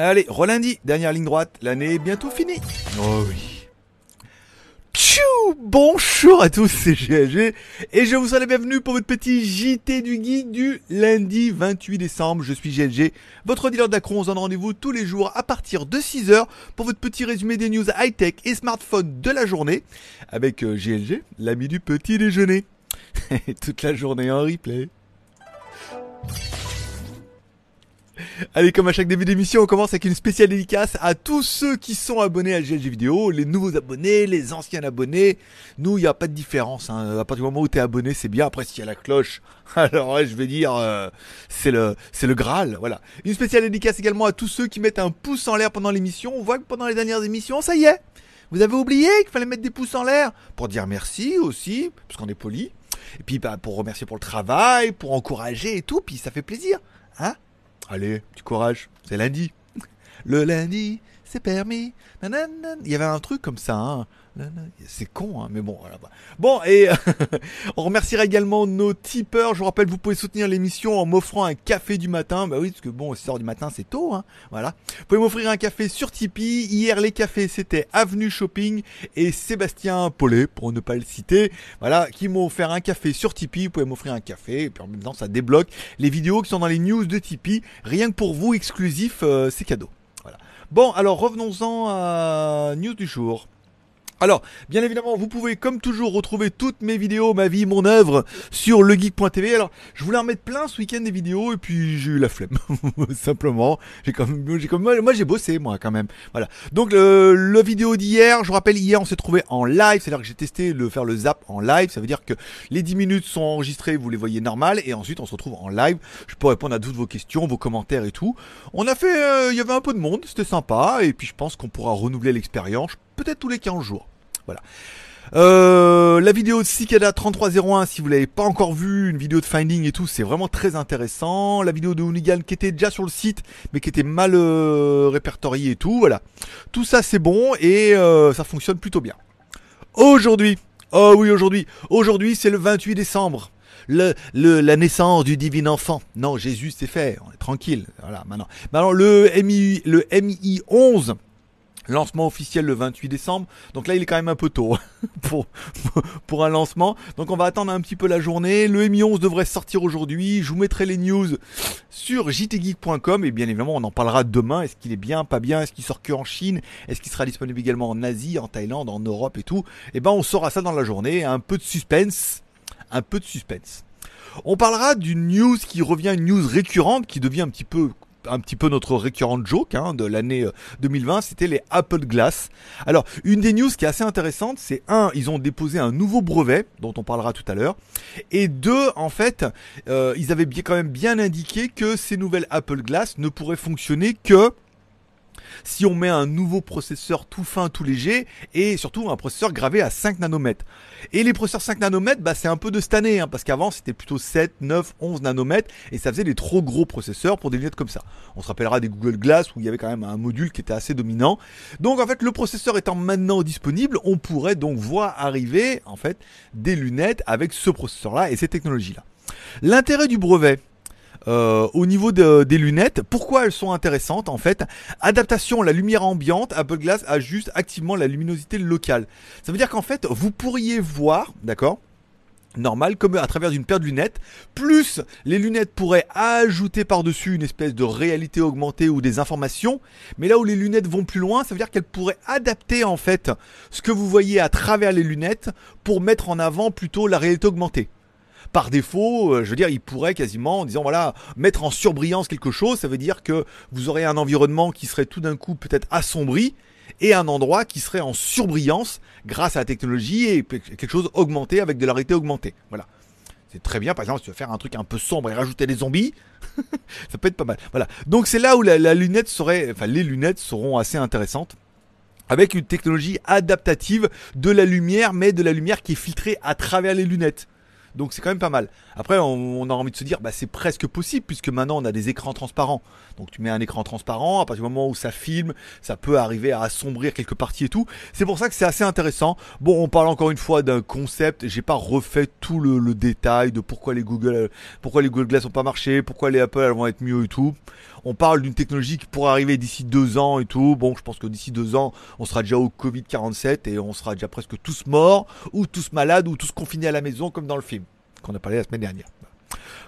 Allez, relundi, dernière ligne droite, l'année est bientôt finie. Oh oui. Tchou Bonjour à tous, c'est GLG et je vous souhaite la bienvenue pour votre petit JT du Geek du lundi 28 décembre. Je suis GLG, votre dealer d'Acron. On se donne rendez-vous tous les jours à partir de 6h pour votre petit résumé des news high-tech et smartphone de la journée avec euh, GLG, l'ami du petit déjeuner. Toute la journée en replay. Allez, comme à chaque début d'émission, on commence avec une spéciale dédicace à tous ceux qui sont abonnés à GLG Vidéo, les nouveaux abonnés, les anciens abonnés. Nous, il n'y a pas de différence. Hein. À partir du moment où tu es abonné, c'est bien. Après, s'il y a la cloche, alors je vais dire, euh, c'est le, le Graal. Voilà. Une spéciale dédicace également à tous ceux qui mettent un pouce en l'air pendant l'émission. On voit que pendant les dernières émissions, ça y est. Vous avez oublié qu'il fallait mettre des pouces en l'air pour dire merci aussi, parce qu'on est poli. Et puis bah, pour remercier pour le travail, pour encourager et tout, puis ça fait plaisir. Hein Allez, du courage, c'est lundi. Le lundi, c'est permis. Nanana. Il y avait un truc comme ça. Hein. C'est con, hein, mais bon, voilà. Bon, et on remerciera également nos tipeurs. Je vous rappelle, vous pouvez soutenir l'émission en m'offrant un café du matin. Bah oui, parce que bon, 6h du matin, c'est tôt, hein. Voilà. Vous pouvez m'offrir un café sur Tipeee. Hier, les cafés, c'était Avenue Shopping et Sébastien Paulet, pour ne pas le citer. Voilà, qui m'ont offert un café sur Tipeee. Vous pouvez m'offrir un café. Et puis en même temps, ça débloque les vidéos qui sont dans les news de Tipeee. Rien que pour vous, exclusif, euh, c'est cadeau. Bon, alors revenons-en à news du jour. Alors, bien évidemment, vous pouvez comme toujours retrouver toutes mes vidéos, ma vie, mon œuvre sur legeek.tv. Alors, je voulais en mettre plein ce week-end des vidéos et puis j'ai eu la flemme. Simplement, j'ai comme, j'ai moi j'ai bossé moi quand même. Voilà. Donc le, vidéo d'hier, je vous rappelle hier on s'est trouvé en live, c'est-à-dire que j'ai testé le faire le zap en live. Ça veut dire que les 10 minutes sont enregistrées, vous les voyez normal et ensuite on se retrouve en live. Je peux répondre à toutes vos questions, vos commentaires et tout. On a fait, euh, il y avait un peu de monde, c'était sympa et puis je pense qu'on pourra renouveler l'expérience peut-être tous les 15 jours. Voilà. Euh, la vidéo de Cicada 3301, si vous l'avez pas encore vu, une vidéo de finding et tout, c'est vraiment très intéressant. La vidéo de Hoonigan qui était déjà sur le site, mais qui était mal euh, répertoriée et tout, voilà. Tout ça c'est bon et euh, ça fonctionne plutôt bien. Aujourd'hui, oh oui aujourd'hui, aujourd'hui c'est le 28 décembre. La naissance du divin enfant. Non, Jésus c'est fait, on est tranquille. Voilà, maintenant. Maintenant le MI, le MI 11 Lancement officiel le 28 décembre. Donc là, il est quand même un peu tôt pour, pour un lancement. Donc on va attendre un petit peu la journée. Le Mi 11 devrait sortir aujourd'hui. Je vous mettrai les news sur jtgeek.com et bien évidemment, on en parlera demain. Est-ce qu'il est bien, pas bien? Est-ce qu'il sort que en Chine? Est-ce qu'il sera disponible également en Asie, en Thaïlande, en Europe et tout? Eh ben, on saura ça dans la journée. Un peu de suspense. Un peu de suspense. On parlera d'une news qui revient, une news récurrente qui devient un petit peu un petit peu notre récurrent joke hein, de l'année 2020, euh, c'était les Apple Glass. Alors, une des news qui est assez intéressante, c'est un, ils ont déposé un nouveau brevet, dont on parlera tout à l'heure, et deux, en fait, euh, ils avaient bien, quand même bien indiqué que ces nouvelles Apple Glass ne pourraient fonctionner que si on met un nouveau processeur tout fin, tout léger, et surtout un processeur gravé à 5 nanomètres. Et les processeurs 5 nanomètres, bah, c'est un peu de cette année, hein, parce qu'avant c'était plutôt 7, 9, 11 nanomètres, et ça faisait des trop gros processeurs pour des lunettes comme ça. On se rappellera des Google Glass où il y avait quand même un module qui était assez dominant. Donc en fait, le processeur étant maintenant disponible, on pourrait donc voir arriver en fait des lunettes avec ce processeur-là et ces technologies-là. L'intérêt du brevet, euh, au niveau des lunettes, pourquoi elles sont intéressantes en fait? Adaptation, la lumière ambiante, Apple Glass ajuste activement la luminosité locale. Ça veut dire qu'en fait, vous pourriez voir, d'accord normal comme à travers une paire de lunettes plus les lunettes pourraient ajouter par-dessus une espèce de réalité augmentée ou des informations mais là où les lunettes vont plus loin ça veut dire qu'elles pourraient adapter en fait ce que vous voyez à travers les lunettes pour mettre en avant plutôt la réalité augmentée par défaut, euh, je veux dire, il pourrait quasiment, en disant voilà, mettre en surbrillance quelque chose, ça veut dire que vous aurez un environnement qui serait tout d'un coup peut-être assombri et un endroit qui serait en surbrillance grâce à la technologie et quelque chose augmenté avec de la réalité augmentée. Voilà. C'est très bien, par exemple, si tu veux faire un truc un peu sombre et rajouter des zombies, ça peut être pas mal. Voilà. Donc c'est là où la, la, lunette serait, enfin les lunettes seront assez intéressantes avec une technologie adaptative de la lumière, mais de la lumière qui est filtrée à travers les lunettes. Donc c'est quand même pas mal. Après, on, a envie de se dire, bah, c'est presque possible puisque maintenant on a des écrans transparents. Donc tu mets un écran transparent, à partir du moment où ça filme, ça peut arriver à assombrir quelques parties et tout. C'est pour ça que c'est assez intéressant. Bon, on parle encore une fois d'un concept. J'ai pas refait tout le, détail de pourquoi les Google, pourquoi les Google Glass ont pas marché, pourquoi les Apple elles vont être mieux et tout. On parle d'une technologie qui pourrait arriver d'ici deux ans et tout. Bon, je pense que d'ici deux ans, on sera déjà au Covid 47 et on sera déjà presque tous morts ou tous malades ou tous confinés à la maison comme dans le film qu'on a parlé la semaine dernière.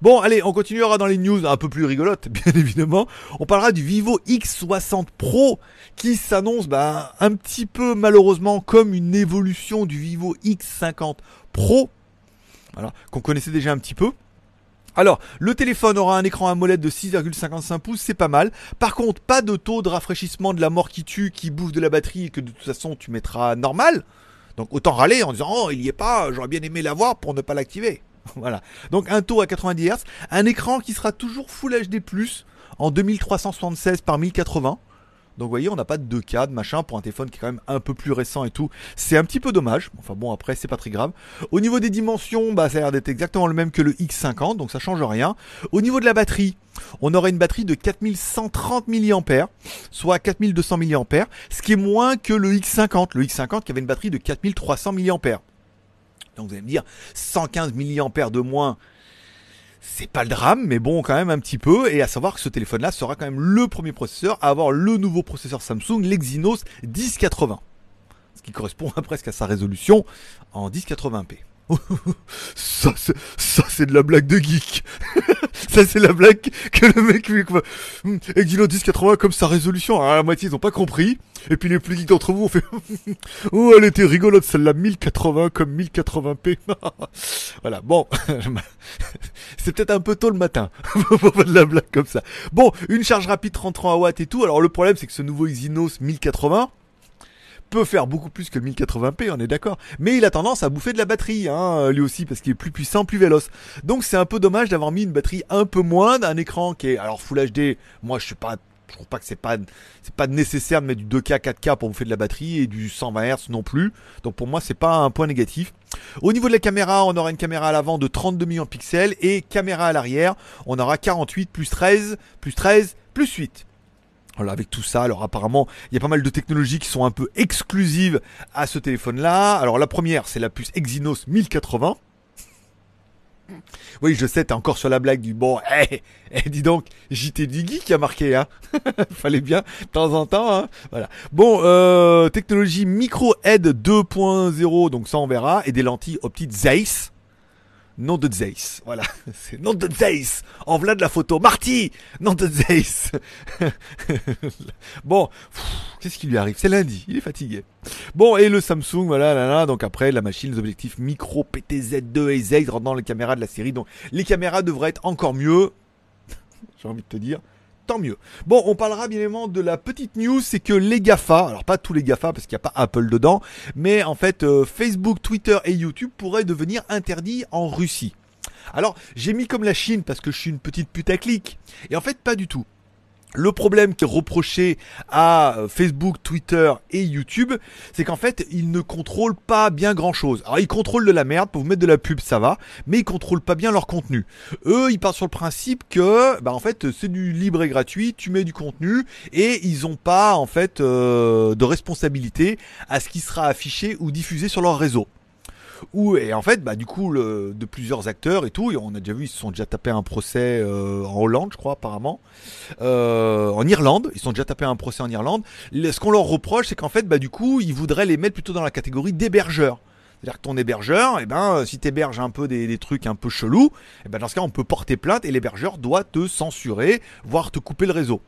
Bon, allez, on continuera dans les news un peu plus rigolotes, bien évidemment. On parlera du Vivo X60 Pro qui s'annonce bah, un petit peu malheureusement comme une évolution du Vivo X50 Pro, qu'on connaissait déjà un petit peu. Alors, le téléphone aura un écran AMOLED de 6,55 pouces, c'est pas mal. Par contre, pas de taux de rafraîchissement de la mort qui tue, qui bouffe de la batterie et que de toute façon tu mettras normal. Donc autant râler en disant oh il y est pas, j'aurais bien aimé l'avoir pour ne pas l'activer. voilà. Donc un taux à 90 Hz, un écran qui sera toujours Full HD+, en 2376 par 1080. Donc vous voyez, on n'a pas de 2K, de machin, pour un téléphone qui est quand même un peu plus récent et tout. C'est un petit peu dommage. Enfin bon, après, c'est pas très grave. Au niveau des dimensions, bah, ça a l'air d'être exactement le même que le X50, donc ça change rien. Au niveau de la batterie, on aurait une batterie de 4130 mAh, soit 4200 mAh, ce qui est moins que le X50. Le X50 qui avait une batterie de 4300 mAh. Donc vous allez me dire, 115 mAh de moins, c'est pas le drame, mais bon, quand même un petit peu. Et à savoir que ce téléphone-là sera quand même le premier processeur à avoir le nouveau processeur Samsung, l'Exynos 1080. Ce qui correspond presque à sa résolution en 1080p. ça, c'est, ça, c'est de la blague de geek. ça, c'est la blague que le mec lui, hum, Exynos 1080 comme sa résolution. Alors, la moitié, ils ont pas compris. Et puis, les plus geeks d'entre vous ont fait, oh, elle était rigolote, celle-là, 1080 comme 1080p. voilà. Bon. c'est peut-être un peu tôt le matin. pour de la blague comme ça. Bon, une charge rapide 33 watts et tout. Alors, le problème, c'est que ce nouveau Exynos 1080, peut faire beaucoup plus que le 1080p, on est d'accord. Mais il a tendance à bouffer de la batterie, hein, lui aussi, parce qu'il est plus puissant, plus véloce. Donc c'est un peu dommage d'avoir mis une batterie un peu moins d'un écran qui est, alors Full HD, moi je suis pas je trouve pas que c'est pas pas nécessaire de mettre du 2K 4K pour bouffer de la batterie et du 120 Hz non plus. Donc pour moi c'est pas un point négatif. Au niveau de la caméra, on aura une caméra à l'avant de 32 millions de pixels et caméra à l'arrière, on aura 48 plus 13 plus 13 plus 8. Voilà, avec tout ça, alors apparemment, il y a pas mal de technologies qui sont un peu exclusives à ce téléphone-là. Alors la première, c'est la puce Exynos 1080. Oui, je sais, t'es encore sur la blague du bon. Eh, eh dis donc, JT Diggy qui a marqué, hein. Fallait bien de temps en temps, hein. Voilà. Bon, euh, technologie micro head 2.0, donc ça on verra, et des lentilles optiques Zeiss nom de Zeiss. Voilà, c'est nom de Zeiss. En voilà de la photo. Marty, nom de Zeiss. bon, qu'est-ce qui lui arrive? C'est lundi, il est fatigué. Bon, et le Samsung, voilà, là, là, donc après la machine, les objectifs micro PTZ2 et Z rendant les caméras de la série. Donc les caméras devraient être encore mieux. J'ai envie de te dire tant mieux. Bon, on parlera bien évidemment de la petite news, c'est que les GAFA, alors pas tous les GAFA parce qu'il n'y a pas Apple dedans, mais en fait euh, Facebook, Twitter et YouTube pourraient devenir interdits en Russie. Alors, j'ai mis comme la Chine parce que je suis une petite putaclic. Et en fait, pas du tout. Le problème qui est reproché à Facebook, Twitter et YouTube, c'est qu'en fait, ils ne contrôlent pas bien grand chose. Alors, ils contrôlent de la merde pour vous mettre de la pub, ça va, mais ils contrôlent pas bien leur contenu. Eux, ils partent sur le principe que, bah, en fait, c'est du libre et gratuit, tu mets du contenu et ils ont pas, en fait, euh, de responsabilité à ce qui sera affiché ou diffusé sur leur réseau. Où, et en fait, bah, du coup, de plusieurs acteurs et tout, on a déjà vu, ils se sont déjà tapé un procès euh, en Hollande, je crois, apparemment. Euh, en Irlande, ils se sont déjà tapé un procès en Irlande. ce qu'on leur reproche, c'est qu'en fait, bah, du coup, ils voudraient les mettre plutôt dans la catégorie d'hébergeurs. C'est-à-dire que ton hébergeur, eh ben, euh, si tu héberges un peu des, des, trucs un peu chelous, eh ben, dans ce cas, on peut porter plainte et l'hébergeur doit te censurer, voire te couper le réseau.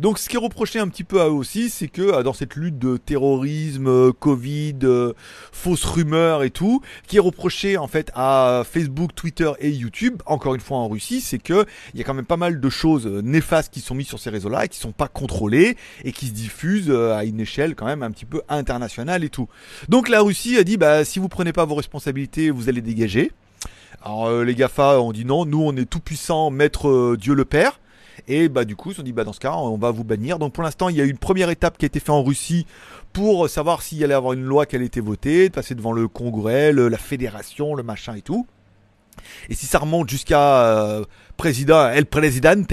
Donc ce qui est reproché un petit peu à eux aussi, c'est que euh, dans cette lutte de terrorisme, euh, Covid, euh, fausses rumeurs et tout, qui est reproché en fait à Facebook, Twitter et YouTube, encore une fois en Russie, c'est que il y a quand même pas mal de choses néfastes qui sont mises sur ces réseaux-là et qui sont pas contrôlées et qui se diffusent à une échelle quand même un petit peu internationale et tout. Donc la Russie a dit bah si vous prenez pas vos responsabilités, vous allez dégager. Alors les Gafa ont dit non, nous on est tout puissant, maître Dieu le Père. Et bah du coup, ils se sont dit bah dans ce cas, on va vous bannir. Donc pour l'instant, il y a eu une première étape qui a été faite en Russie pour savoir s'il allait avoir une loi qui allait été votée, passer devant le Congrès, la fédération, le machin et tout. Et si ça remonte jusqu'à euh, président El Presidente,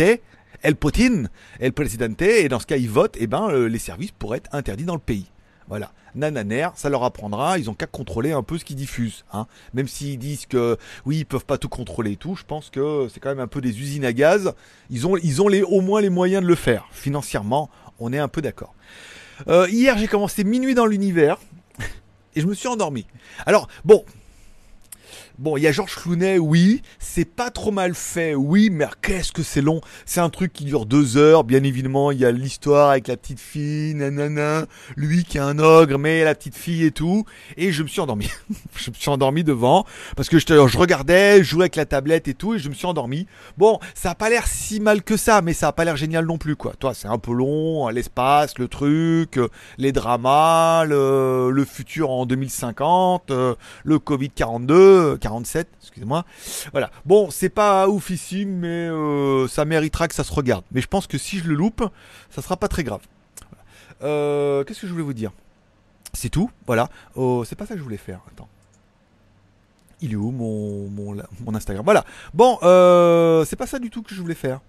El Poutine, El Presidente, et dans ce cas ils votent, et ben les services pourraient être interdits dans le pays. Voilà. Nananer, ça leur apprendra, ils ont qu'à contrôler un peu ce qu'ils diffusent. Hein. Même s'ils disent que oui, ils peuvent pas tout contrôler et tout, je pense que c'est quand même un peu des usines à gaz. Ils ont, ils ont les, au moins les moyens de le faire. Financièrement, on est un peu d'accord. Euh, hier, j'ai commencé minuit dans l'univers et je me suis endormi. Alors, bon, Bon, il y a Georges Clounet, oui. C'est pas trop mal fait, oui, mais qu'est-ce que c'est long. C'est un truc qui dure deux heures. Bien évidemment, il y a l'histoire avec la petite fille, nanana. Lui qui est un ogre, mais la petite fille et tout. Et je me suis endormi. je me suis endormi devant. Parce que je, je regardais, je jouais avec la tablette et tout, et je me suis endormi. Bon, ça a pas l'air si mal que ça, mais ça a pas l'air génial non plus, quoi. Toi, c'est un peu long, l'espace, le truc, les dramas, le, le futur en 2050, euh, le Covid 42 47, excusez-moi. Voilà. Bon, c'est pas oufissime, mais euh, ça méritera que ça se regarde. Mais je pense que si je le loupe, ça sera pas très grave. Euh, qu'est-ce que je voulais vous dire? C'est tout, voilà. Oh, c'est pas ça que je voulais faire. Attends. Il est où mon, Instagram? Voilà. Bon, euh, c'est pas ça du tout que je voulais faire.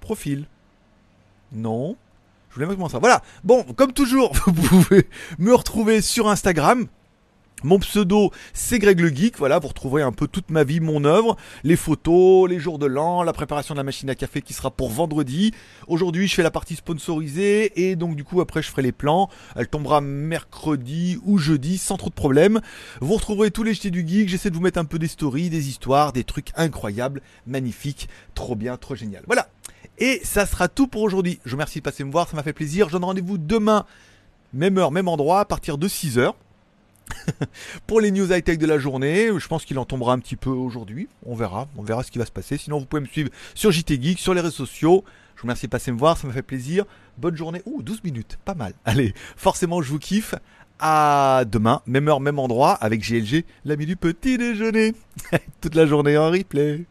Profil. Non. Je voulais mettre ça. Voilà. Bon, comme toujours, vous pouvez me retrouver sur Instagram. Mon pseudo, c'est Greg le Geek. Voilà, vous retrouverez un peu toute ma vie, mon œuvre, les photos, les jours de l'an, la préparation de la machine à café qui sera pour vendredi. Aujourd'hui, je fais la partie sponsorisée et donc du coup après je ferai les plans. Elle tombera mercredi ou jeudi sans trop de problèmes. Vous retrouverez tous les jetés du geek. J'essaie de vous mettre un peu des stories, des histoires, des trucs incroyables, magnifiques, trop bien, trop génial. Voilà. Et ça sera tout pour aujourd'hui. Je vous remercie de passer me voir, ça m'a fait plaisir. Je donne rendez-vous demain, même heure, même endroit, à partir de 6h. pour les news high-tech de la journée. Je pense qu'il en tombera un petit peu aujourd'hui. On verra. On verra ce qui va se passer. Sinon, vous pouvez me suivre sur JT Geek, sur les réseaux sociaux. Je vous remercie de passer me voir. Ça m'a fait plaisir. Bonne journée. Ouh, 12 minutes. Pas mal. Allez, forcément, je vous kiffe. À demain, même heure, même endroit, avec GLG, l'ami du petit déjeuner. Toute la journée en replay.